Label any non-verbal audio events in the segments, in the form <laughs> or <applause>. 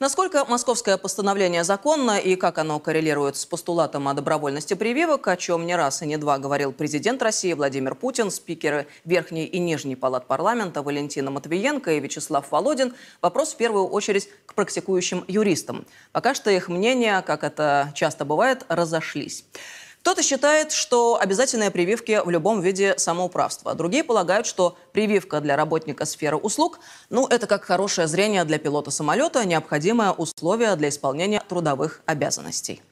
Насколько московское постановление законно и как оно коррелирует с постулатом о добровольности прививок, о чем не раз и не два говорил президент России Владимир Путин, спикеры Верхней и Нижней палат парламента Валентина Матвиенко и Вячеслав Володин, вопрос в первую очередь к практикующим юристам. Пока что их мнения, как это часто бывает, разошлись. Кто-то считает, что обязательные прививки в любом виде самоуправства. Другие полагают, что прививка для работника сферы услуг, ну, это как хорошее зрение для пилота самолета, необходимое условие для исполнения трудовых обязанностей.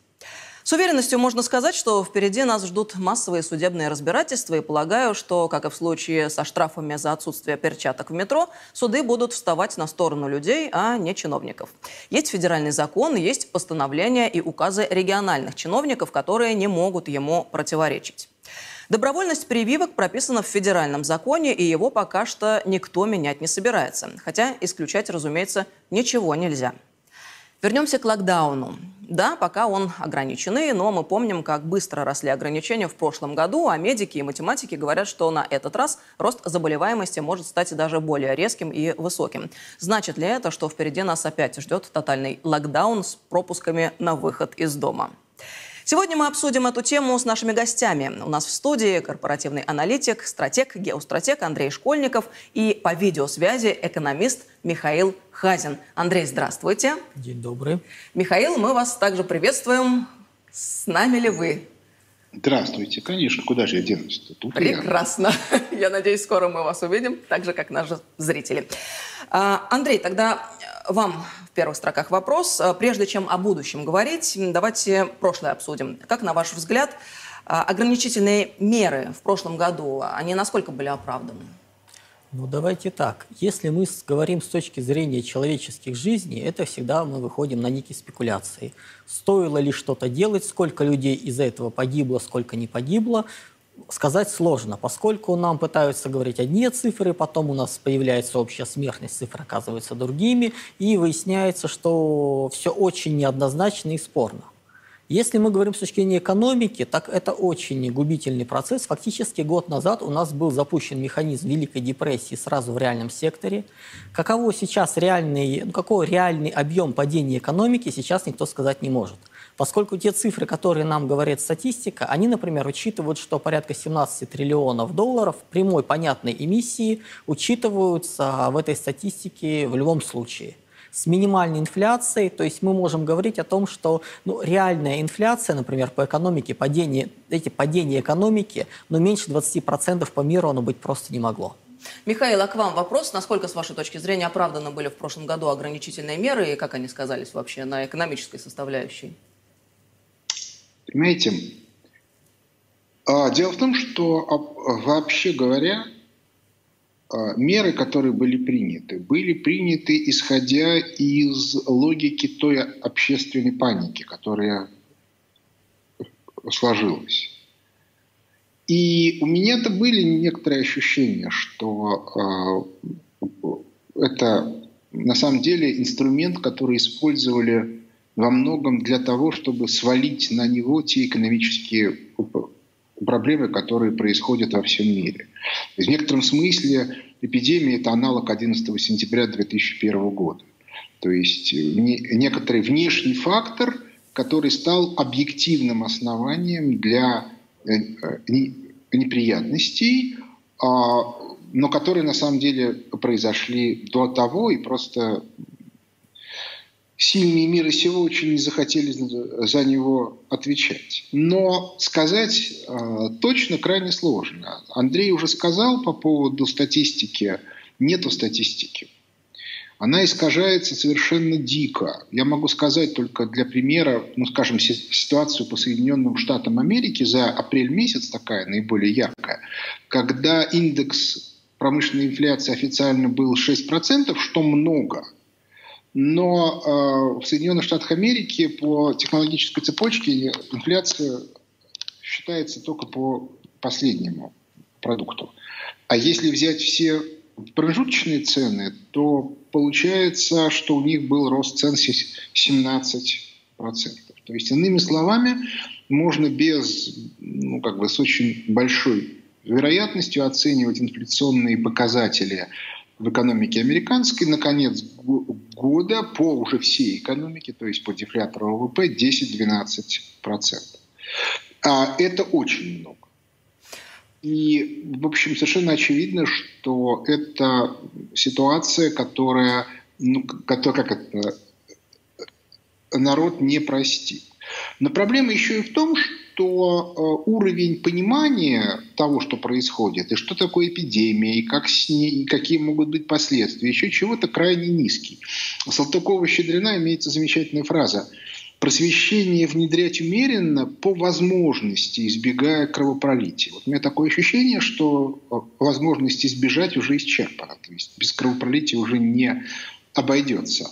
С уверенностью можно сказать, что впереди нас ждут массовые судебные разбирательства, и полагаю, что, как и в случае со штрафами за отсутствие перчаток в метро, суды будут вставать на сторону людей, а не чиновников. Есть федеральный закон, есть постановления и указы региональных чиновников, которые не могут ему противоречить. Добровольность прививок прописана в федеральном законе, и его пока что никто менять не собирается. Хотя исключать, разумеется, ничего нельзя. Вернемся к локдауну. Да, пока он ограниченный, но мы помним, как быстро росли ограничения в прошлом году, а медики и математики говорят, что на этот раз рост заболеваемости может стать даже более резким и высоким. Значит ли это, что впереди нас опять ждет тотальный локдаун с пропусками на выход из дома? Сегодня мы обсудим эту тему с нашими гостями. У нас в студии корпоративный аналитик, стратег, геостратег Андрей Школьников и по видеосвязи экономист Михаил Хазин. Андрей, здравствуйте. День добрый. Михаил, мы вас также приветствуем. С нами ли вы? Здравствуйте. Конечно, куда же я денусь Тут Прекрасно. Я. <laughs> я надеюсь, скоро мы вас увидим, так же, как наши зрители. А, Андрей, тогда вам в первых строках вопрос. Э, прежде чем о будущем говорить, давайте прошлое обсудим. Как, на ваш взгляд, э, ограничительные меры в прошлом году, они насколько были оправданы? Ну, давайте так. Если мы говорим с точки зрения человеческих жизней, это всегда мы выходим на некие спекуляции. Стоило ли что-то делать, сколько людей из-за этого погибло, сколько не погибло сказать сложно, поскольку нам пытаются говорить одни цифры, потом у нас появляется общая смертность, цифры оказываются другими, и выясняется, что все очень неоднозначно и спорно. Если мы говорим с точки зрения экономики, так это очень губительный процесс. Фактически год назад у нас был запущен механизм Великой депрессии сразу в реальном секторе. Каково сейчас реальный, ну, какой реальный объем падения экономики, сейчас никто сказать не может. Поскольку те цифры, которые нам говорит статистика, они, например, учитывают, что порядка 17 триллионов долларов прямой понятной эмиссии учитываются в этой статистике в любом случае с минимальной инфляцией, то есть мы можем говорить о том, что ну, реальная инфляция, например, по экономике, падение, эти падения экономики, но ну, меньше 20% по миру оно быть просто не могло. Михаил, а к вам вопрос. Насколько, с вашей точки зрения, оправданы были в прошлом году ограничительные меры и как они сказались вообще на экономической составляющей? Понимаете, а, дело в том, что вообще говоря, а, меры, которые были приняты, были приняты исходя из логики той общественной паники, которая сложилась. И у меня-то были некоторые ощущения, что э, это на самом деле инструмент, который использовали во многом для того, чтобы свалить на него те экономические проблемы, которые происходят во всем мире. В некотором смысле эпидемия – это аналог 11 сентября 2001 года. То есть некоторый внешний фактор, который стал объективным основанием для э, неприятностей, а, но которые на самом деле произошли до того и просто сильные мира сего очень не захотели за него отвечать. Но сказать э, точно крайне сложно. Андрей уже сказал по поводу статистики. Нету статистики. Она искажается совершенно дико. Я могу сказать только для примера, ну, скажем, ситуацию по Соединенным Штатам Америки за апрель месяц такая наиболее яркая, когда индекс промышленной инфляции официально был 6%, что много – но э, в Соединенных Штатах Америки по технологической цепочке инфляция считается только по последнему продукту. А если взять все промежуточные цены, то получается, что у них был рост цен 17%. То есть, иными словами, можно без, ну, как бы с очень большой вероятностью оценивать инфляционные показатели в экономике американской на конец года по уже всей экономике, то есть по дефлятору ВВП 10-12%. А это очень много. И, в общем, совершенно очевидно, что это ситуация, которая, ну, которая как это, народ не простит. Но проблема еще и в том, что э, уровень понимания того, что происходит, и что такое эпидемия, и, как с ней, и какие могут быть последствия, еще чего-то крайне низкий. Салтыкова-Щедрина имеется замечательная фраза – просвещение внедрять умеренно по возможности, избегая кровопролития. Вот у меня такое ощущение, что э, возможность избежать уже исчерпана. То есть без кровопролития уже не обойдется.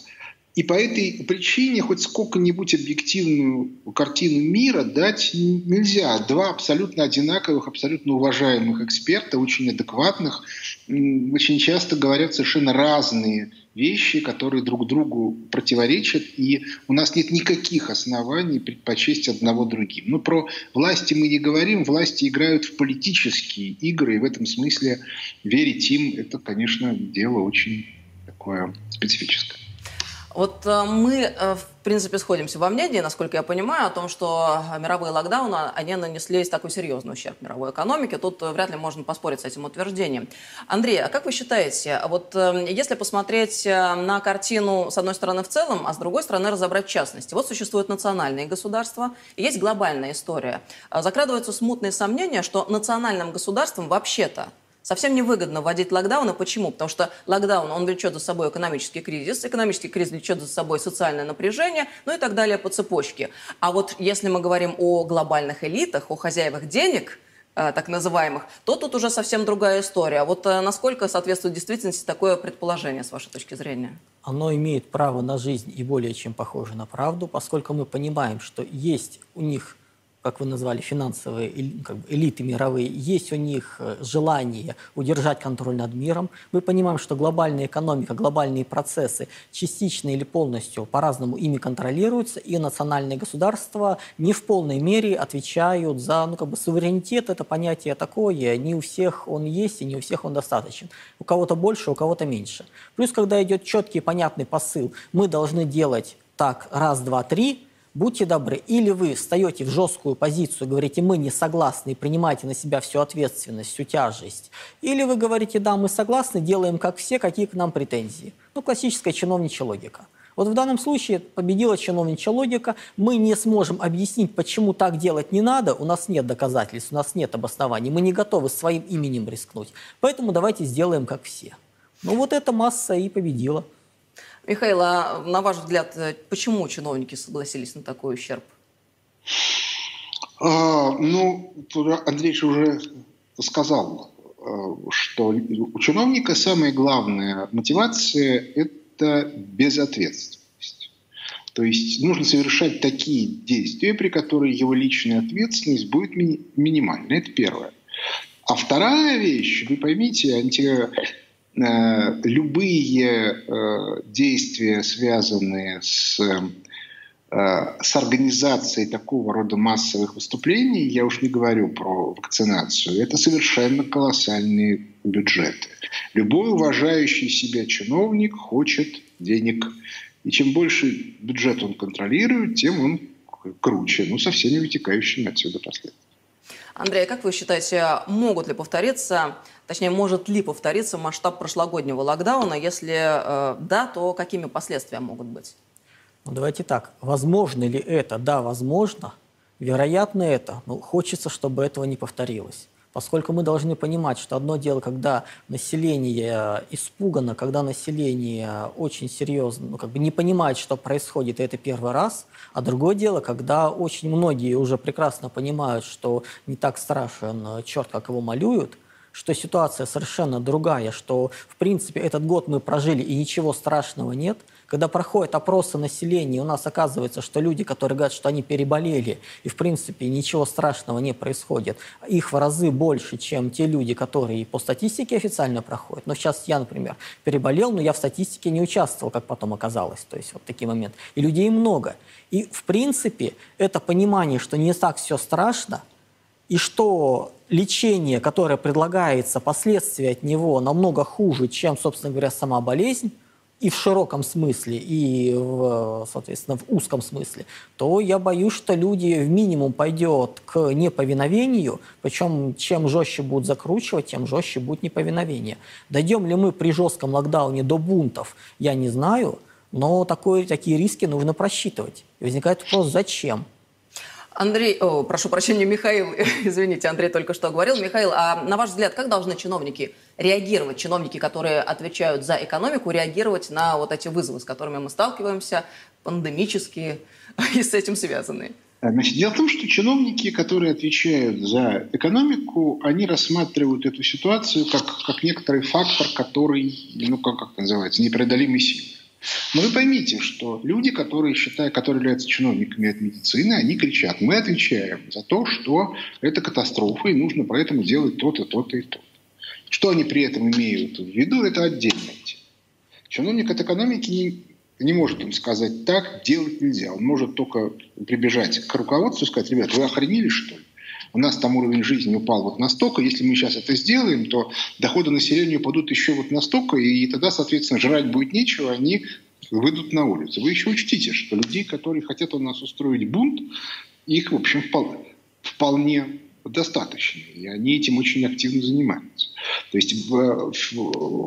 И по этой причине хоть сколько-нибудь объективную картину мира дать нельзя. Два абсолютно одинаковых, абсолютно уважаемых эксперта, очень адекватных, очень часто говорят совершенно разные вещи, которые друг другу противоречат, и у нас нет никаких оснований предпочесть одного другим. Но про власти мы не говорим, власти играют в политические игры, и в этом смысле верить им – это, конечно, дело очень такое специфическое. Вот э, мы, э, в принципе, сходимся во мнении, насколько я понимаю, о том, что мировые локдауны, они нанесли такой серьезный ущерб мировой экономике. Тут э, вряд ли можно поспорить с этим утверждением. Андрей, а как вы считаете, вот если посмотреть на картину, с одной стороны, в целом, а с другой стороны, разобрать частности. Вот существуют национальные государства, и есть глобальная история. Закрадываются смутные сомнения, что национальным государствам вообще-то Совсем невыгодно вводить локдауны. Почему? Потому что локдаун, он влечет за собой экономический кризис, экономический кризис влечет за собой социальное напряжение, ну и так далее по цепочке. А вот если мы говорим о глобальных элитах, о хозяевах денег, э, так называемых, то тут уже совсем другая история. Вот э, насколько соответствует действительности такое предположение, с вашей точки зрения? Оно имеет право на жизнь и более чем похоже на правду, поскольку мы понимаем, что есть у них как вы назвали, финансовые элиты мировые, есть у них э, желание удержать контроль над миром. Мы понимаем, что глобальная экономика, глобальные процессы частично или полностью по-разному ими контролируются, и национальные государства не в полной мере отвечают за ну, как бы, суверенитет. Это понятие такое, не у всех он есть, и не у всех он достаточен. У кого-то больше, у кого-то меньше. Плюс, когда идет четкий, понятный посыл, мы должны делать так раз, два, три – Будьте добры, или вы встаете в жесткую позицию, говорите, мы не согласны и принимаете на себя всю ответственность, всю тяжесть, или вы говорите, да, мы согласны, делаем как все, какие к нам претензии. Ну, классическая чиновничья логика. Вот в данном случае победила чиновничья логика. Мы не сможем объяснить, почему так делать не надо. У нас нет доказательств, у нас нет обоснований. Мы не готовы своим именем рискнуть. Поэтому давайте сделаем как все. Ну вот эта масса и победила. Михаил, а на ваш взгляд, э, почему чиновники согласились на такой ущерб? А, ну, Андрей уже сказал, э, что у чиновника самая главная мотивация – это безответственность. То есть нужно совершать такие действия, при которых его личная ответственность будет ми- минимальна. Это первое. А вторая вещь, вы поймите, анти любые э, действия, связанные с, э, с организацией такого рода массовых выступлений, я уж не говорю про вакцинацию, это совершенно колоссальные бюджеты. Любой уважающий себя чиновник хочет денег. И чем больше бюджет он контролирует, тем он круче, ну, со всеми вытекающими отсюда последствиями. Андрей, а как вы считаете, могут ли повториться, точнее, может ли повториться масштаб прошлогоднего локдауна? Если э, да, то какими последствия могут быть? Ну, давайте так. Возможно ли это? Да, возможно. Вероятно это. Но хочется, чтобы этого не повторилось. Поскольку мы должны понимать, что одно дело, когда население испугано, когда население очень серьезно, ну, как бы не понимает, что происходит, и это первый раз, а другое дело, когда очень многие уже прекрасно понимают, что не так страшен черт, как его малюют, что ситуация совершенно другая, что, в принципе, этот год мы прожили, и ничего страшного нет – когда проходят опросы населения, у нас оказывается, что люди, которые говорят, что они переболели, и в принципе ничего страшного не происходит, их в разы больше, чем те люди, которые по статистике официально проходят. Но сейчас я, например, переболел, но я в статистике не участвовал, как потом оказалось. То есть вот такие моменты. И людей много. И в принципе это понимание, что не так все страшно, и что лечение, которое предлагается, последствия от него намного хуже, чем, собственно говоря, сама болезнь, и в широком смысле, и, в, соответственно, в узком смысле, то я боюсь, что люди в минимум пойдет к неповиновению, причем чем жестче будут закручивать, тем жестче будет неповиновение. Дойдем ли мы при жестком локдауне до бунтов, я не знаю, но такое, такие риски нужно просчитывать. И возникает вопрос, зачем? Андрей, о, прошу прощения, Михаил, <laughs> извините, Андрей только что говорил. Михаил, а на ваш взгляд, как должны чиновники реагировать, чиновники, которые отвечают за экономику, реагировать на вот эти вызовы, с которыми мы сталкиваемся, пандемические <laughs> и с этим связанные? Значит, дело в том, что чиновники, которые отвечают за экономику, они рассматривают эту ситуацию как, как некоторый фактор, который, ну, как, как называется, непреодолимый силы. Но вы поймите, что люди, которые считают, которые являются чиновниками от медицины, они кричат, мы отвечаем за то, что это катастрофа, и нужно поэтому делать то-то, то-то и то. Что они при этом имеют в виду, это отдельная тема. Чиновник от экономики не, не может им сказать, так делать нельзя. Он может только прибежать к руководству и сказать, ребят, вы охренели что ли? У нас там уровень жизни упал вот настолько, если мы сейчас это сделаем, то доходы населения упадут еще вот настолько, и тогда, соответственно, жрать будет нечего, они выйдут на улицу. Вы еще учтите, что людей, которые хотят у нас устроить бунт, их, в общем, вполне, вполне достаточно. И они этим очень активно занимаются. То есть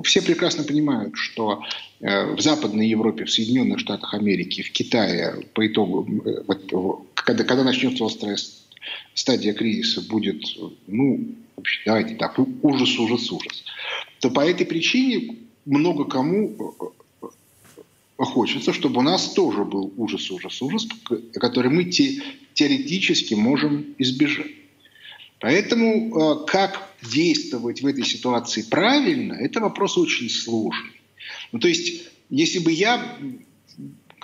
все прекрасно понимают, что э, в Западной Европе, в Соединенных Штатах Америки, в Китае по итогу, э, когда, когда начнется острая стадия кризиса будет, ну, вообще, давайте так, ужас, ужас, ужас, то по этой причине много кому э, э, хочется, чтобы у нас тоже был ужас, ужас, ужас, который мы те, теоретически можем избежать. Поэтому э, как действовать в этой ситуации правильно, это вопрос очень сложный. Ну, то есть, если бы я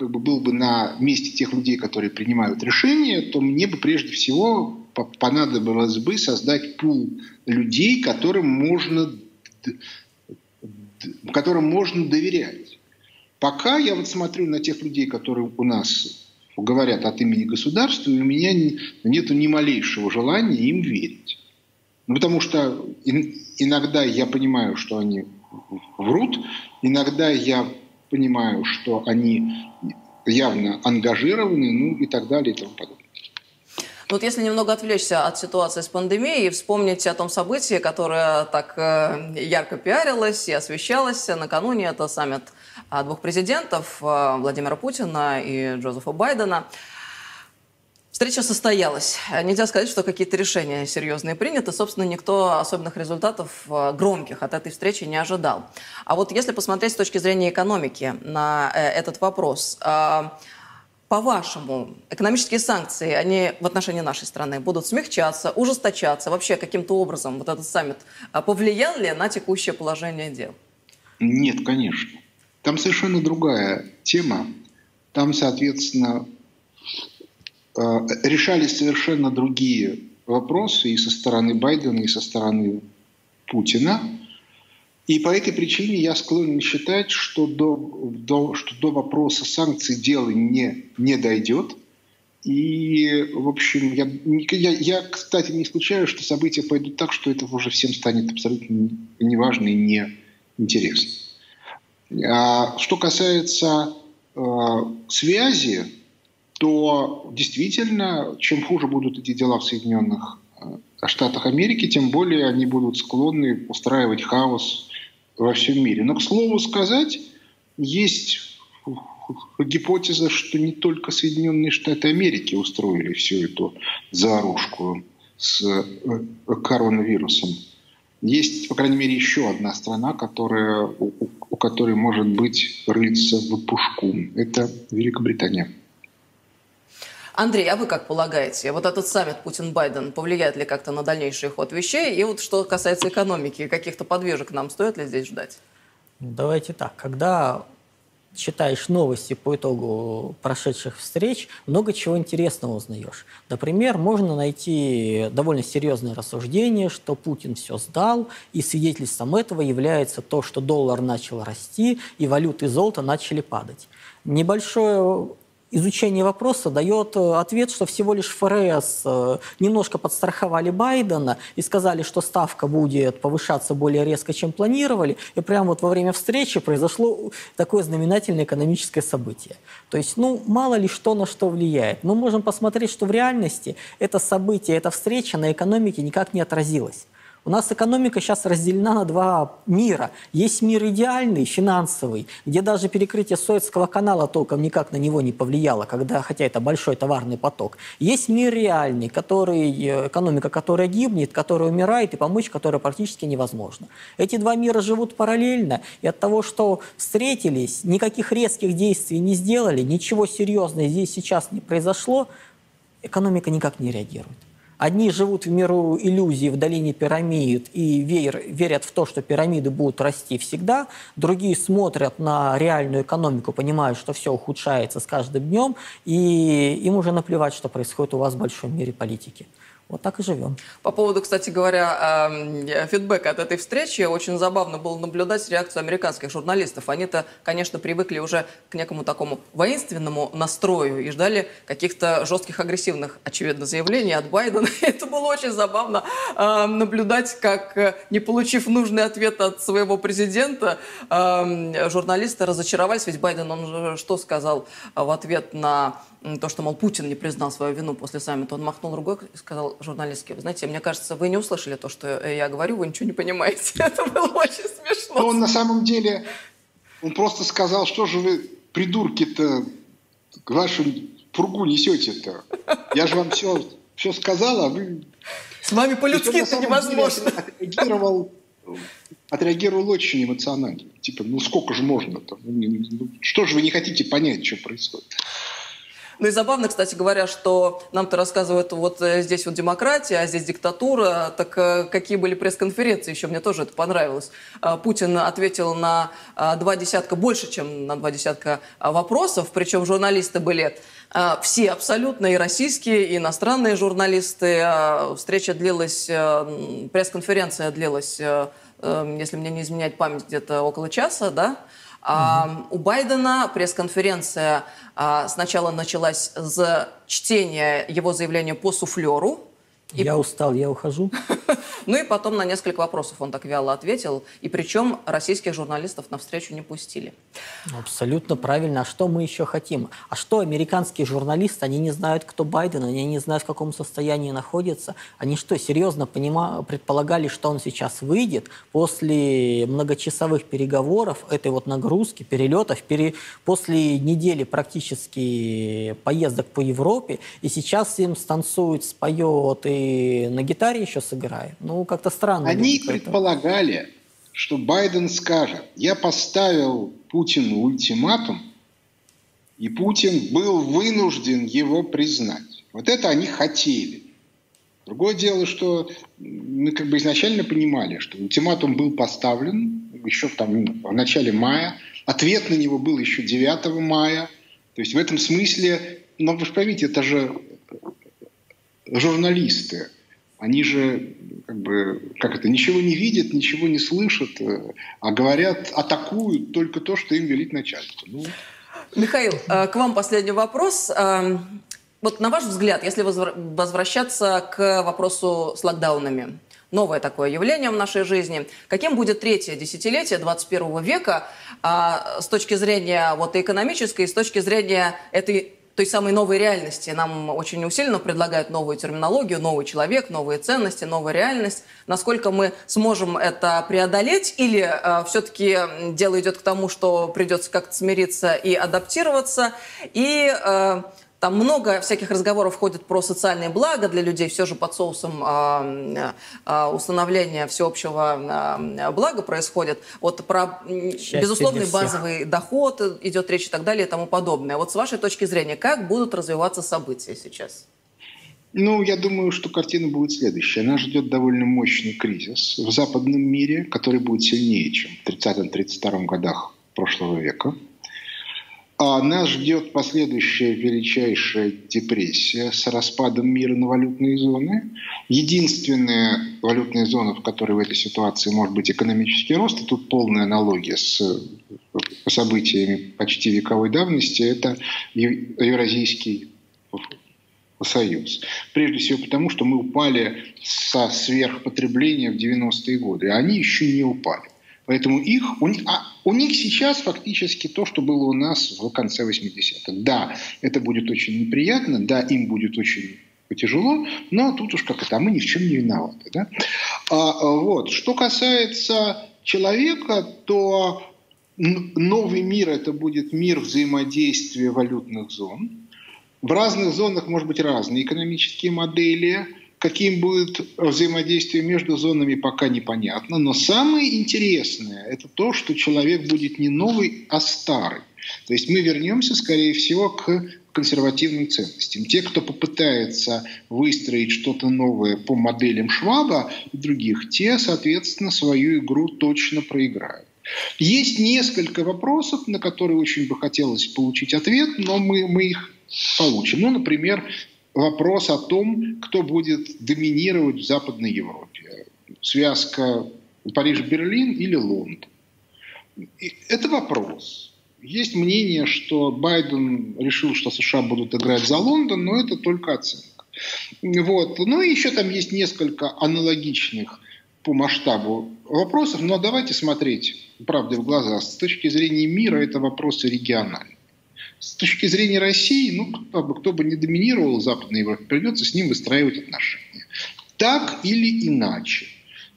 как бы был бы на месте тех людей, которые принимают решения, то мне бы прежде всего понадобилось бы создать пул людей, которым можно, которым можно доверять. Пока я вот смотрю на тех людей, которые у нас говорят от имени государства, и у меня нет ни малейшего желания им верить. Ну, потому что иногда я понимаю, что они врут, иногда я понимаю, что они явно ангажированы, ну и так далее и тому подобное. Вот если немного отвлечься от ситуации с пандемией и вспомнить о том событии, которое так э, ярко пиарилось и освещалось накануне, это саммит а, двух президентов, э, Владимира Путина и Джозефа Байдена – Встреча состоялась. Нельзя сказать, что какие-то решения серьезные приняты. Собственно, никто особенных результатов э, громких от этой встречи не ожидал. А вот если посмотреть с точки зрения экономики на э, этот вопрос, э, по-вашему, экономические санкции, они в отношении нашей страны будут смягчаться, ужесточаться? Вообще каким-то образом вот этот саммит повлиял ли на текущее положение дел? Нет, конечно. Там совершенно другая тема. Там, соответственно, Э, решались совершенно другие вопросы и со стороны Байдена, и со стороны Путина. И по этой причине я склонен считать, что до, до, что до вопроса санкций дело не, не дойдет. И, в общем, я, я, я, кстати, не исключаю, что события пойдут так, что это уже всем станет абсолютно неважно и неинтересно. А что касается э, связи то действительно, чем хуже будут эти дела в Соединенных э, Штатах Америки, тем более они будут склонны устраивать хаос во всем мире. Но, к слову сказать, есть гипотеза, что не только Соединенные Штаты Америки устроили всю эту заварушку с э, коронавирусом. Есть, по крайней мере, еще одна страна, которая, у, у которой может быть рыться в пушку. Это Великобритания. Андрей, а вы как полагаете, вот этот саммит Путин-Байден повлияет ли как-то на дальнейший ход вещей? И вот что касается экономики, каких-то подвижек нам стоит ли здесь ждать? Давайте так. Когда читаешь новости по итогу прошедших встреч, много чего интересного узнаешь. Например, можно найти довольно серьезное рассуждение, что Путин все сдал, и свидетельством этого является то, что доллар начал расти, и валюты золота начали падать. Небольшое изучение вопроса дает э, ответ, что всего лишь ФРС э, немножко подстраховали Байдена и сказали, что ставка будет повышаться более резко, чем планировали. И прямо вот во время встречи произошло такое знаменательное экономическое событие. То есть, ну, мало ли что на что влияет. Мы можем посмотреть, что в реальности это событие, эта встреча на экономике никак не отразилась. У нас экономика сейчас разделена на два мира. Есть мир идеальный, финансовый, где даже перекрытие Суэцкого канала толком никак на него не повлияло, когда, хотя это большой товарный поток. Есть мир реальный, который, э, экономика которая гибнет, которая умирает, и помочь которой практически невозможно. Эти два мира живут параллельно, и от того, что встретились, никаких резких действий не сделали, ничего серьезного здесь сейчас не произошло, экономика никак не реагирует. Одни живут в миру иллюзий в долине пирамид и вер, верят в то, что пирамиды будут расти всегда. Другие смотрят на реальную экономику, понимают, что все ухудшается с каждым днем, и им уже наплевать, что происходит у вас в большом мире политики. Вот так и живем. По поводу, кстати говоря, фидбэка от этой встречи, очень забавно было наблюдать реакцию американских журналистов. Они-то, конечно, привыкли уже к некому такому воинственному настрою и ждали каких-то жестких, агрессивных, очевидно, заявлений от Байдена. <laughs> Это было очень забавно наблюдать, как, э, не получив нужный ответ от своего президента, журналисты разочаровались. Ведь Байден, он что сказал в ответ на то, что, мол, Путин не признал свою вину после саммита, он махнул рукой и сказал журналистке, вы знаете, мне кажется, вы не услышали то, что я говорю, вы ничего не понимаете. <laughs> Это было очень смешно. Но он на самом деле, он просто сказал, что же вы, придурки-то, вашу пургу несете-то? Я же вам все, все сказал, а вы... С вами по-людски это невозможно. Отреагировал, отреагировал очень эмоционально. Типа, ну сколько же можно-то? Ну, что же вы не хотите понять, что происходит? Ну и забавно, кстати говоря, что нам-то рассказывают, вот э, здесь вот демократия, а здесь диктатура. Так э, какие были пресс-конференции еще? Мне тоже это понравилось. А, Путин ответил на два десятка, больше, чем на два десятка вопросов. Причем журналисты были все абсолютно, и российские, и иностранные журналисты. Встреча длилась, э, пресс-конференция длилась, если мне не изменяет память, где-то около часа, да? У Байдена пресс-конференция а, сначала началась с чтения его заявления по суфлеру, и... Я устал, я ухожу. <laughs> ну и потом на несколько вопросов он так вяло ответил. И причем российских журналистов на встречу не пустили. Абсолютно правильно. А что мы еще хотим? А что американские журналисты, они не знают, кто Байден, они не знают, в каком состоянии находится. Они что, серьезно понима... предполагали, что он сейчас выйдет после многочасовых переговоров, этой вот нагрузки, перелетов, пере... после недели практически поездок по Европе, и сейчас им станцует, споет и на гитаре еще сыграет. Ну, как-то странно. Они предполагали, что Байден скажет, я поставил Путину ультиматум, и Путин был вынужден его признать. Вот это они хотели. Другое дело, что мы как бы изначально понимали, что ультиматум был поставлен еще там, в начале мая, ответ на него был еще 9 мая. То есть в этом смысле, но вы же поймите, это же журналисты, они же как бы, как это, ничего не видят, ничего не слышат, э, а говорят, атакуют только то, что им велит начальство. Ну. Михаил, э, к вам последний вопрос. Э, вот на ваш взгляд, если возвращаться к вопросу с локдаунами, новое такое явление в нашей жизни. Каким будет третье десятилетие 21 века а, с точки зрения вот, экономической, с точки зрения этой той самой новой реальности. Нам очень усиленно предлагают новую терминологию, новый человек, новые ценности, новая реальность. Насколько мы сможем это преодолеть или э, все-таки дело идет к тому, что придется как-то смириться и адаптироваться? И э, там много всяких разговоров ходит про социальные блага для людей, все же под соусом э, э, установления всеобщего э, блага происходит. Вот про Счастье безусловный базовый доход идет речь и так далее и тому подобное. Вот с вашей точки зрения, как будут развиваться события сейчас? Ну, я думаю, что картина будет следующая. Нас ждет довольно мощный кризис в западном мире, который будет сильнее, чем в 30-32 годах прошлого века. А нас ждет последующая величайшая депрессия с распадом мира на валютные зоны. Единственная валютная зона, в которой в этой ситуации может быть экономический рост, и тут полная аналогия с событиями почти вековой давности, это Евразийский Союз. Прежде всего потому, что мы упали со сверхпотребления в 90-е годы, а они еще не упали. Поэтому их, а у них сейчас фактически то, что было у нас в конце 80-х. Да, это будет очень неприятно, да, им будет очень тяжело, но тут уж как это, а мы ни в чем не виноваты. Да? А, вот. Что касается человека, то новый мир – это будет мир взаимодействия валютных зон. В разных зонах может быть разные экономические модели – Каким будет взаимодействие между зонами, пока непонятно. Но самое интересное – это то, что человек будет не новый, а старый. То есть мы вернемся, скорее всего, к консервативным ценностям. Те, кто попытается выстроить что-то новое по моделям Шваба и других, те, соответственно, свою игру точно проиграют. Есть несколько вопросов, на которые очень бы хотелось получить ответ, но мы, мы их получим. Ну, например, вопрос о том, кто будет доминировать в Западной Европе. Связка Париж-Берлин или Лондон. Это вопрос. Есть мнение, что Байден решил, что США будут играть за Лондон, но это только оценка. Вот. Ну и еще там есть несколько аналогичных по масштабу вопросов, но давайте смотреть правде в глаза. С точки зрения мира это вопросы региональные. С точки зрения России, ну, кто бы, кто бы не доминировал в Западной Европе, придется с ним выстраивать отношения. Так или иначе.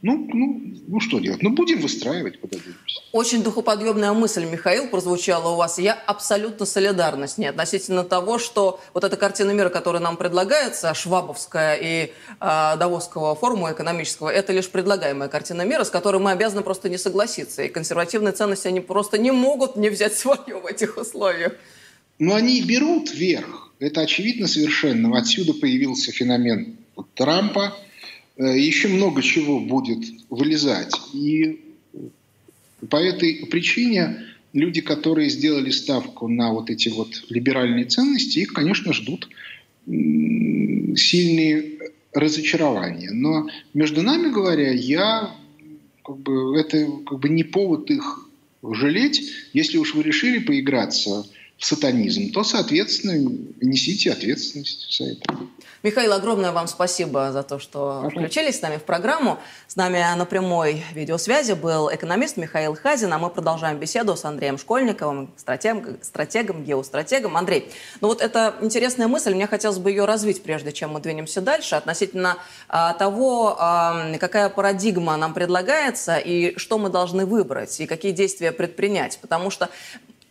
Ну, ну, ну что делать? Ну, будем выстраивать, подождемся. Очень духоподъемная мысль, Михаил, прозвучала у вас. Я абсолютно солидарна с ней относительно того, что вот эта картина мира, которая нам предлагается, Швабовская и э, Давосского форума экономического, это лишь предлагаемая картина мира, с которой мы обязаны просто не согласиться. И консервативные ценности, они просто не могут не взять <laughs> свое в этих условиях. Но они берут верх. Это очевидно совершенно. Отсюда появился феномен Трампа. Э, Еще много чего будет вылезать. И по этой причине люди, которые сделали ставку на вот эти вот либеральные ценности, их, конечно, ждут сильные разочарования. Но между нами говоря, я как бы, это как бы не повод их жалеть. Если уж вы решили поиграться сатанизм, то, соответственно, несите ответственность за это. Михаил, огромное вам спасибо за то, что включились с нами в программу. С нами на прямой видеосвязи был экономист Михаил Хазин, а мы продолжаем беседу с Андреем Школьниковым, стратегом, стратегом геостратегом. Андрей, ну вот это интересная мысль, мне хотелось бы ее развить, прежде чем мы двинемся дальше, относительно а, того, а, какая парадигма нам предлагается и что мы должны выбрать, и какие действия предпринять. Потому что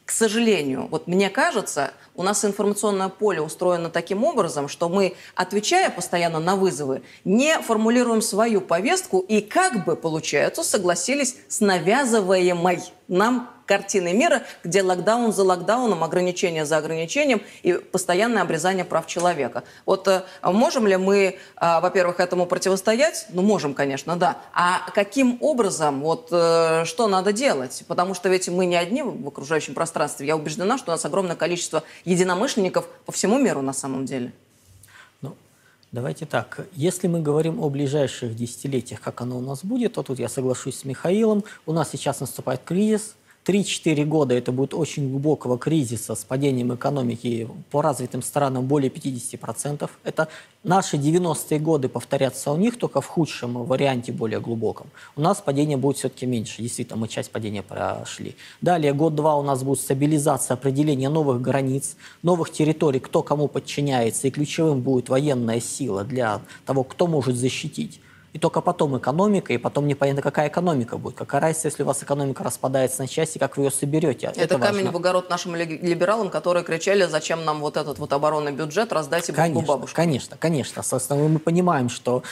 к сожалению, вот мне кажется, у нас информационное поле устроено таким образом, что мы, отвечая постоянно на вызовы, не формулируем свою повестку и как бы, получается, согласились с навязываемой нам картиной мира, где локдаун за локдауном, ограничения за ограничением и постоянное обрезание прав человека. Вот э, можем ли мы, э, во-первых, этому противостоять? Ну, можем, конечно, да. А каким образом, вот э, что надо делать? Потому что ведь мы не одни в окружающем пространстве. Я убеждена, что у нас огромное количество единомышленников по всему миру на самом деле. Ну, давайте так. Если мы говорим о ближайших десятилетиях, как оно у нас будет, то тут я соглашусь с Михаилом. У нас сейчас наступает кризис, 3-4 года это будет очень глубокого кризиса с падением экономики по развитым странам более 50%. Это наши 90-е годы повторятся у них, только в худшем варианте, более глубоком. У нас падение будет все-таки меньше. Действительно, мы часть падения прошли. Далее, год-два у нас будет стабилизация, определение новых границ, новых территорий, кто кому подчиняется, и ключевым будет военная сила для того, кто может защитить. И только потом экономика, и потом непонятно, какая экономика будет. Какая разница, если у вас экономика распадается на части, как вы ее соберете. Это, Это камень важно. в огород нашим либералам, которые кричали, зачем нам вот этот вот оборонный бюджет, раздайте конечно, бабушку. Конечно, конечно. Собственно, мы понимаем, что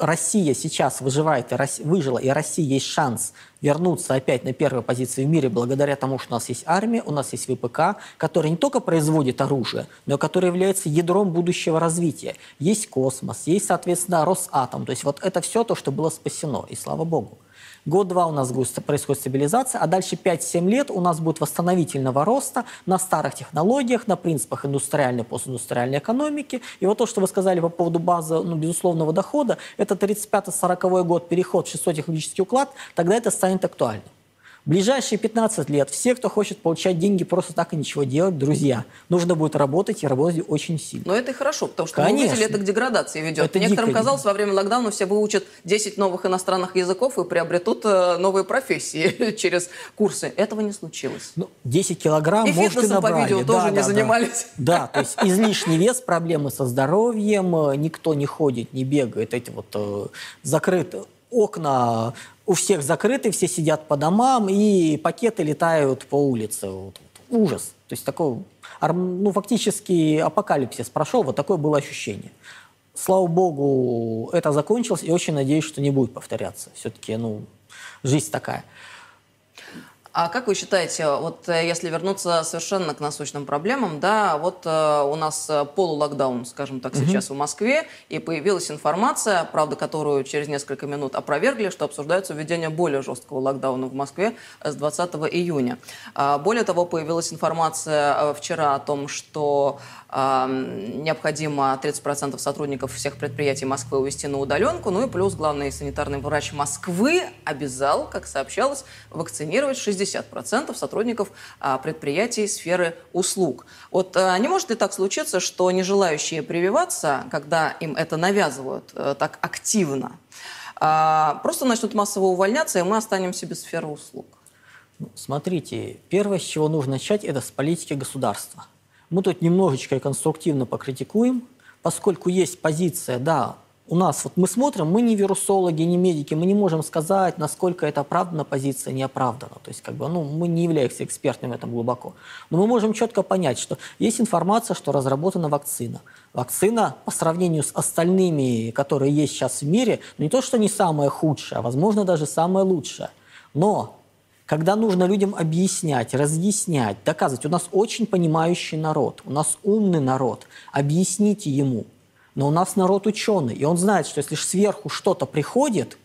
Россия сейчас выживает, и Россия, выжила, и России есть шанс вернуться опять на первые позиции в мире благодаря тому, что у нас есть армия, у нас есть ВПК, который не только производит оружие, но и который является ядром будущего развития. Есть космос, есть, соответственно, Росатом. То есть вот это все то, что было спасено, и слава богу. Год-два у нас происходит стабилизация, а дальше 5-7 лет у нас будет восстановительного роста на старых технологиях, на принципах индустриальной, постиндустриальной экономики. И вот то, что вы сказали по поводу базы ну, безусловного дохода, это 35-40 год, переход в шестой технологический уклад, тогда это станет актуальным ближайшие 15 лет все, кто хочет получать деньги просто так и ничего делать, друзья, нужно будет работать и работать очень сильно. Но это и хорошо, потому что Конечно. мы увидели, это к деградации ведет. Это Некоторым казалось, во время локдауна все выучат 10 новых иностранных языков и приобретут э, новые профессии <laughs> через курсы. Этого не случилось. Ну, 10 килограмм, и может, и набрали. по видео да, тоже да, не да. занимались. Да, то есть излишний вес, проблемы со здоровьем, э, никто не ходит, не бегает, эти вот э, закрыты окна у всех закрыты, все сидят по домам, и пакеты летают по улице. Вот, вот. Ужас. То есть такой, ну, фактически апокалипсис прошел, вот такое было ощущение. Слава богу, это закончилось, и очень надеюсь, что не будет повторяться. Все-таки, ну, жизнь такая. А как вы считаете, вот э, если вернуться совершенно к насущным проблемам, да, вот э, у нас э, полулокдаун, скажем так, сейчас угу. в Москве, и появилась информация, правда, которую через несколько минут опровергли, что обсуждается введение более жесткого локдауна в Москве с 20 июня. А, более того, появилась информация вчера о том, что необходимо 30% сотрудников всех предприятий Москвы увести на удаленку. Ну и плюс главный санитарный врач Москвы обязал, как сообщалось, вакцинировать 60% сотрудников а, предприятий сферы услуг. Вот а, не может ли так случиться, что не желающие прививаться, когда им это навязывают э, так активно, а, просто начнут массово увольняться, и мы останемся без сферы услуг? Ну, смотрите, первое, с чего нужно начать, это с политики государства. Мы тут немножечко конструктивно покритикуем, поскольку есть позиция, да, у нас, вот мы смотрим, мы не вирусологи, не медики, мы не можем сказать, насколько это оправдана позиция, не оправдана. То есть, как бы, ну, мы не являемся экспертами в этом глубоко. Но мы можем четко понять, что есть информация, что разработана вакцина. Вакцина по сравнению с остальными, которые есть сейчас в мире, ну, не то, что не самая худшая, а, возможно, даже самая лучшая. Но когда нужно людям объяснять, разъяснять, доказывать. У нас очень понимающий народ, у нас умный народ. Объясните ему. Но у нас народ ученый, и он знает, что если сверху что-то приходит,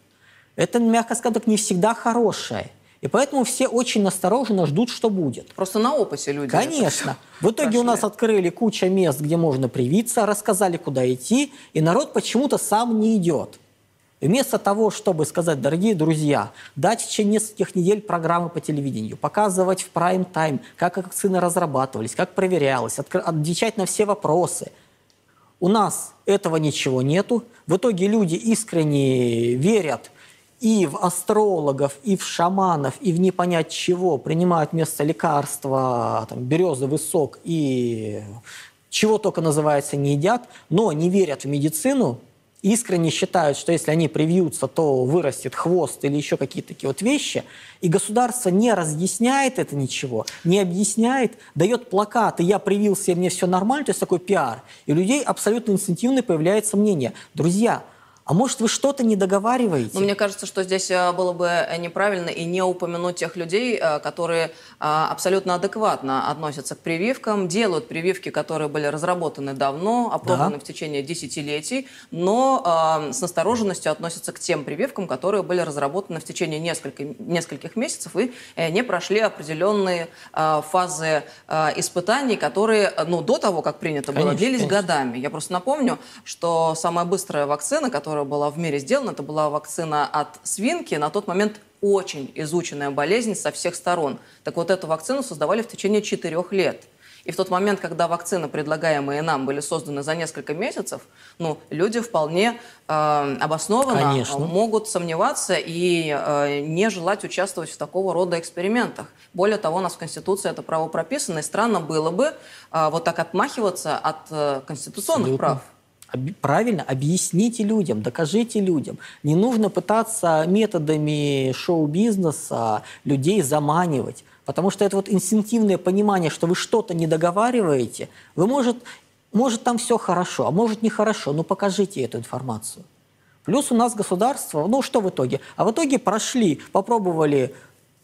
это, мягко скажем так, не всегда хорошее. И поэтому все очень настороженно ждут, что будет. Просто на опыте люди. Конечно. <laughs> В итоге прошли. у нас открыли куча мест, где можно привиться, рассказали, куда идти, и народ почему-то сам не идет. Вместо того, чтобы сказать, дорогие друзья, дать в течение нескольких недель программы по телевидению, показывать в прайм-тайм, как вакцины разрабатывались, как проверялось, отвечать на все вопросы. У нас этого ничего нету. В итоге люди искренне верят и в астрологов, и в шаманов, и в не понять чего, принимают вместо лекарства там, березовый сок и чего только называется не едят, но не верят в медицину, искренне считают, что если они привьются, то вырастет хвост или еще какие-то такие вот вещи, и государство не разъясняет это ничего, не объясняет, дает плакаты «я привился, и мне все нормально», то есть такой пиар, и у людей абсолютно инстинктивно появляется мнение. Друзья, а может, вы что-то не договариваете? Ну, мне кажется, что здесь э, было бы э, неправильно и не упомянуть тех людей, э, которые абсолютно адекватно относятся к прививкам, делают прививки, которые были разработаны давно, опробованы да. в течение десятилетий, но с настороженностью относятся к тем прививкам, которые были разработаны в течение нескольких, нескольких месяцев и не прошли определенные фазы испытаний, которые, ну, до того, как принято конечно, было, длились конечно. годами. Я просто напомню, что самая быстрая вакцина, которая которая была в мире сделана, это была вакцина от свинки, на тот момент очень изученная болезнь со всех сторон. Так вот, эту вакцину создавали в течение четырех лет. И в тот момент, когда вакцины, предлагаемые нам, были созданы за несколько месяцев, ну, люди вполне э, обоснованно Конечно. могут сомневаться и э, не желать участвовать в такого рода экспериментах. Более того, у нас в Конституции это право прописано, и странно было бы э, вот так отмахиваться от э, конституционных Абсолютно. прав правильно, объясните людям, докажите людям. Не нужно пытаться методами шоу-бизнеса людей заманивать. Потому что это вот инстинктивное понимание, что вы что-то не договариваете, вы может, может там все хорошо, а может нехорошо, но покажите эту информацию. Плюс у нас государство, ну что в итоге? А в итоге прошли, попробовали,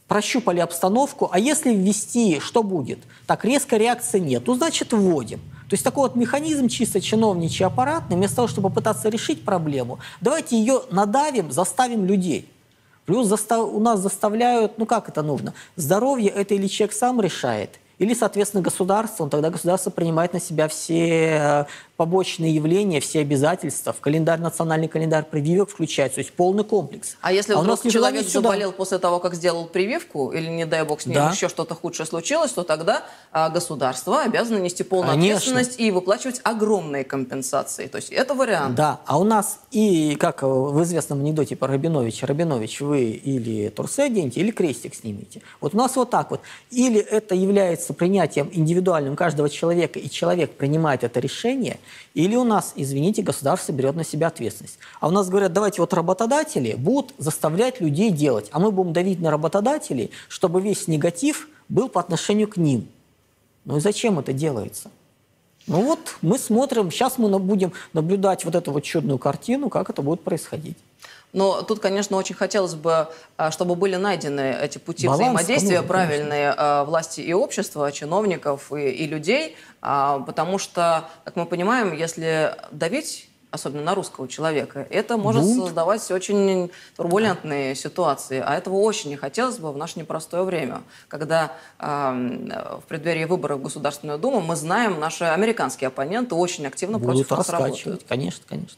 прощупали обстановку, а если ввести, что будет? Так, резкой реакции нет, ну значит вводим. То есть такой вот механизм чисто чиновничий аппаратный, вместо того, чтобы пытаться решить проблему, давайте ее надавим, заставим людей. Плюс застав, у нас заставляют, ну как это нужно? Здоровье это или человек сам решает, или, соответственно, государство, он тогда государство принимает на себя все э, побочные явления, все обязательства. В календарь, национальный календарь прививок включается, то есть полный комплекс. А если а вдруг человек заболел после того, как сделал прививку, или, не дай бог, с ним да. еще что-то худшее случилось, то тогда а, государство обязано нести полную Конечно. ответственность и выплачивать огромные компенсации. То есть это вариант. Да, а у нас и, как в известном анекдоте про Рабиновича, Рабинович, вы или турсе оденете, или крестик снимете. Вот у нас вот так вот. Или это является принятием индивидуальным каждого человека, и человек принимает это решение – или у нас, извините, государство берет на себя ответственность. А у нас говорят, давайте вот работодатели будут заставлять людей делать, а мы будем давить на работодателей, чтобы весь негатив был по отношению к ним. Ну и зачем это делается? Ну вот мы смотрим, сейчас мы будем наблюдать вот эту вот чудную картину, как это будет происходить. Но тут, конечно, очень хотелось бы, а, чтобы были найдены эти пути Баланс, взаимодействия конечно, правильные конечно. власти и общества, чиновников и, и людей, а, потому что, как мы понимаем, если давить особенно на русского человека, это может Бунт. создавать очень турбулентные ситуации. А этого очень не хотелось бы в наше непростое время, когда э, в преддверии выборов в Государственную Думу мы знаем, наши американские оппоненты очень активно Будут против нас работают. Конечно, конечно.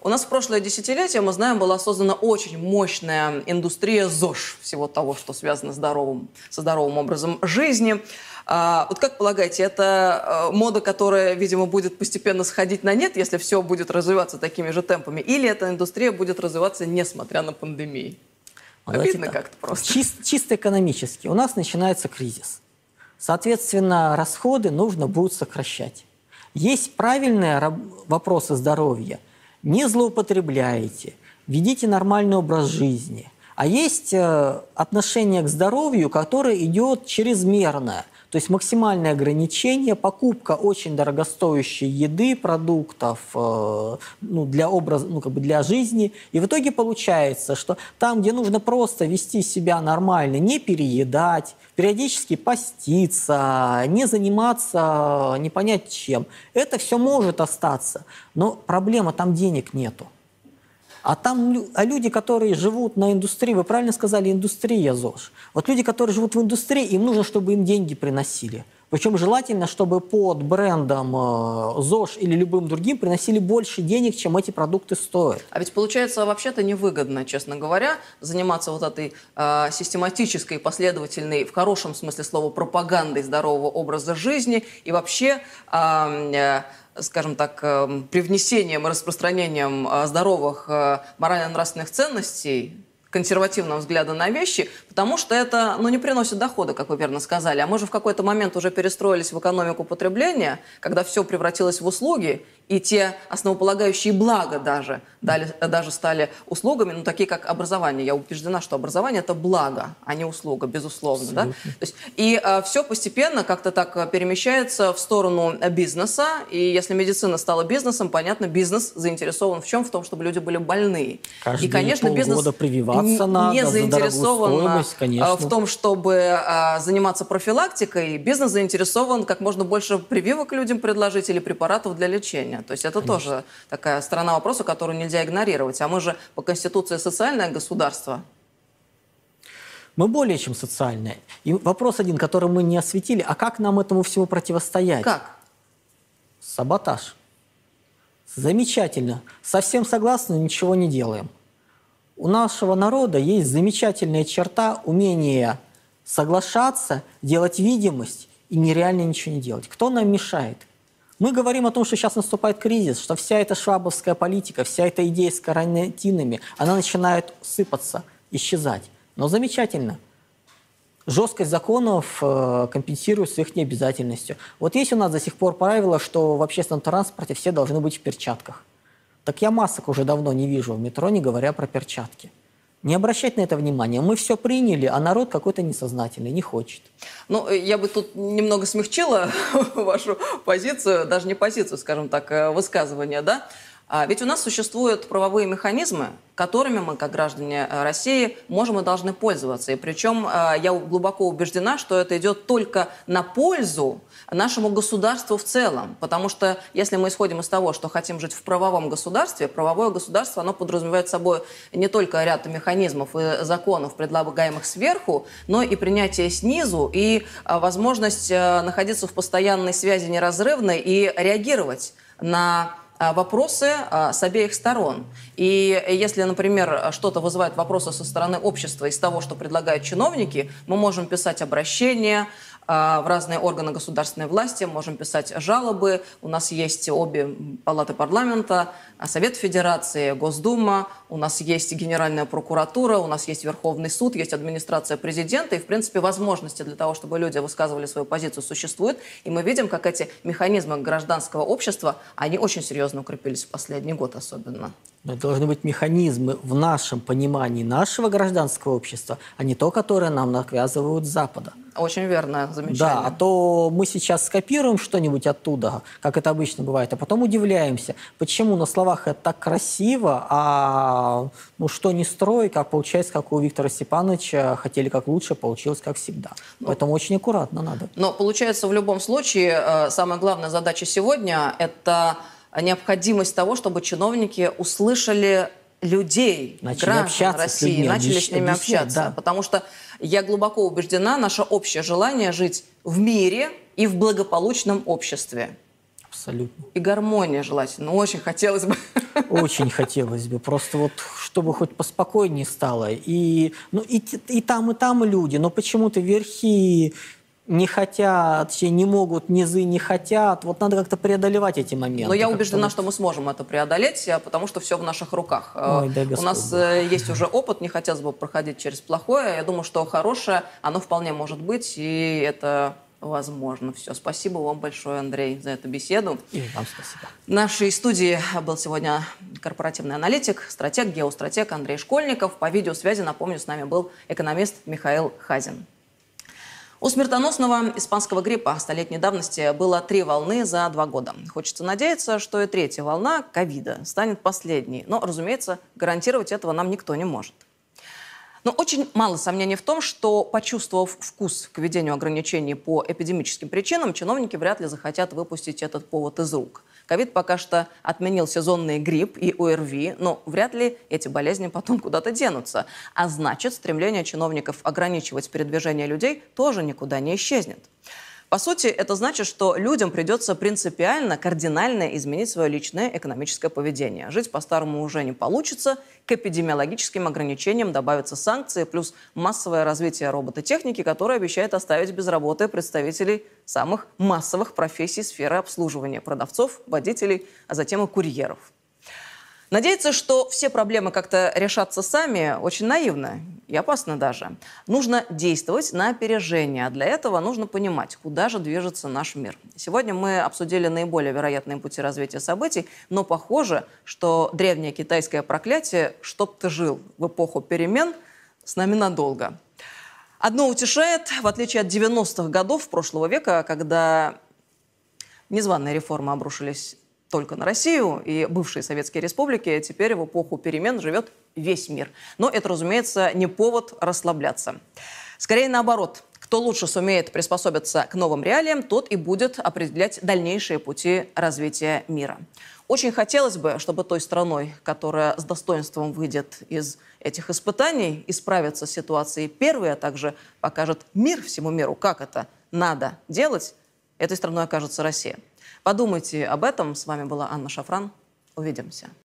У нас в прошлое десятилетие, мы знаем, была создана очень мощная индустрия ЗОЖ, всего того, что связано с здоровым, со здоровым образом жизни. А, вот как полагаете, это э, мода, которая, видимо, будет постепенно сходить на нет, если все будет развиваться такими же темпами, или эта индустрия будет развиваться несмотря на пандемию? Обидно как-то просто. Чис- чисто экономически. У нас начинается кризис. Соответственно, расходы нужно будет сокращать. Есть правильные вопросы здоровья – не злоупотребляете, ведите нормальный образ жизни. А есть э, отношение к здоровью, которое идет чрезмерное. То есть максимальное ограничение, покупка очень дорогостоящей еды, продуктов э, ну, для, образа, ну, как бы для жизни. И в итоге получается, что там, где нужно просто вести себя нормально, не переедать, периодически поститься, не заниматься не понять чем, это все может остаться. Но проблема, там денег нету. А там а люди, которые живут на индустрии, вы правильно сказали, индустрия ЗОЖ. Вот люди, которые живут в индустрии, им нужно, чтобы им деньги приносили. Причем желательно, чтобы под брендом э, ЗОЖ или любым другим приносили больше денег, чем эти продукты стоят. А ведь получается вообще-то невыгодно, честно говоря, заниматься вот этой э, систематической, последовательной, в хорошем смысле слова, пропагандой здорового образа жизни и вообще... Э, скажем так, привнесением и распространением здоровых морально-нравственных ценностей консервативного взгляда на вещи, потому что это ну, не приносит дохода, как вы верно сказали. А мы же в какой-то момент уже перестроились в экономику потребления, когда все превратилось в услуги, и те основополагающие блага даже, дали, даже стали услугами, ну, такие как образование. Я убеждена, что образование – это благо, а не услуга, безусловно. Да? То есть, и э, все постепенно как-то так перемещается в сторону бизнеса, и если медицина стала бизнесом, понятно, бизнес заинтересован в чем? В том, чтобы люди были больны. Каждые и, конечно, бизнес прививаться надо, не заинтересован э, в том, чтобы э, заниматься профилактикой. Бизнес заинтересован как можно больше прививок людям предложить или препаратов для лечения населения. То есть это Конечно. тоже такая сторона вопроса, которую нельзя игнорировать. А мы же по Конституции социальное государство. Мы более чем социальное. И вопрос один, который мы не осветили, а как нам этому всему противостоять? Как? Саботаж. Замечательно. Совсем согласны, ничего не делаем. У нашего народа есть замечательная черта умения соглашаться, делать видимость и нереально ничего не делать. Кто нам мешает? Мы говорим о том, что сейчас наступает кризис, что вся эта швабовская политика, вся эта идея с карантинами, она начинает сыпаться, исчезать. Но замечательно. Жесткость законов э, компенсируется их необязательностью. Вот есть у нас до сих пор правило, что в общественном транспорте все должны быть в перчатках. Так я масок уже давно не вижу в метро, не говоря про перчатки. Не обращать на это внимания. Мы все приняли, а народ какой-то несознательный, не хочет. Ну, я бы тут немного смягчила <laughs> вашу позицию, даже не позицию, скажем так, э, высказывания, да? А ведь у нас существуют правовые механизмы, которыми мы, как граждане э, России, можем и должны пользоваться. И причем э, я глубоко убеждена, что это идет только на пользу нашему государству в целом. Потому что если мы исходим из того, что хотим жить в правовом государстве, правовое государство, оно подразумевает собой не только ряд механизмов и законов, предлагаемых сверху, но и принятие снизу, и э, возможность находиться в постоянной связи неразрывной и реагировать на вопросы а, с обеих сторон. И если, например, что-то вызывает вопросы со стороны общества из того, что предлагают чиновники, мы можем писать обращения, а, в разные органы государственной власти, можем писать жалобы. У нас есть обе палаты парламента, а, Совет Федерации, Госдума, у нас есть Генеральная прокуратура, у нас есть Верховный суд, есть администрация президента. И, в принципе, возможности для того, чтобы люди высказывали свою позицию, существуют. И мы видим, как эти механизмы гражданского общества, они очень серьезно укрепились в последний год особенно. Но должны быть механизмы в нашем понимании нашего гражданского общества, а не то, которое нам навязывают с Запада. Очень верно, замечание. Да, а то мы сейчас скопируем что-нибудь оттуда, как это обычно бывает, а потом удивляемся, почему на словах это так красиво, а ну что не строй, как получается, как у Виктора Степановича, хотели как лучше, получилось как всегда. Ну, Поэтому очень аккуратно надо. Но получается в любом случае, э, самая главная задача сегодня – это необходимость того, чтобы чиновники услышали людей, начали граждан общаться России, с людьми, начали с ними общаться. Да. Потому что я глубоко убеждена, наше общее желание жить в мире и в благополучном обществе. Абсолютно. И гармония желательно. Очень хотелось бы. Очень хотелось бы. Просто вот, чтобы хоть поспокойнее стало. И, ну, и, и там, и там люди. Но почему-то верхи не хотят, все не могут, низы не хотят. Вот надо как-то преодолевать эти моменты. Но я убеждена, что мы сможем это преодолеть, э, потому что все в наших руках. Э, Ой, да, У нас. Э, есть уже опыт, не хотелось бы проходить через плохое. Я думаю, что хорошее, оно вполне может быть, и это возможно. Все. Спасибо вам большое, Андрей, за эту беседу. И вам спасибо. В нашей студии был сегодня корпоративный аналитик, стратег, геостратег Андрей Школьников. По видеосвязи, напомню, с нами был экономист Михаил Хазин. У смертоносного испанского гриппа столетней давности было три волны за два года. Хочется надеяться, что и третья волна ковида станет последней. Но, разумеется, гарантировать этого нам никто не может. Но очень мало сомнений в том, что, почувствовав вкус к введению ограничений по эпидемическим причинам, чиновники вряд ли захотят выпустить этот повод из рук. Ковид пока что отменил сезонный грипп и ОРВИ, но вряд ли эти болезни потом куда-то денутся. А значит, стремление чиновников ограничивать передвижение людей тоже никуда не исчезнет. По сути, это значит, что людям придется принципиально, кардинально изменить свое личное экономическое поведение. Жить по-старому уже не получится. К эпидемиологическим ограничениям добавятся санкции, плюс массовое развитие робототехники, которое обещает оставить без работы представителей самых массовых профессий сферы обслуживания – продавцов, водителей, а затем и курьеров. Надеяться, что все проблемы как-то решатся сами, очень наивно и опасно даже. Нужно действовать на опережение, а для этого нужно понимать, куда же движется наш мир. Сегодня мы обсудили наиболее вероятные пути развития событий, но похоже, что древнее китайское проклятие «чтоб ты жил в эпоху перемен» с нами надолго. Одно утешает, в отличие от 90-х годов прошлого века, когда незваные реформы обрушились только на Россию и бывшие советские республики, теперь в эпоху перемен живет весь мир. Но это, разумеется, не повод расслабляться. Скорее наоборот, кто лучше сумеет приспособиться к новым реалиям, тот и будет определять дальнейшие пути развития мира. Очень хотелось бы, чтобы той страной, которая с достоинством выйдет из этих испытаний и справится с ситуацией первой, а также покажет мир всему миру, как это надо делать, этой страной окажется Россия. Подумайте об этом. С вами была Анна Шафран. Увидимся.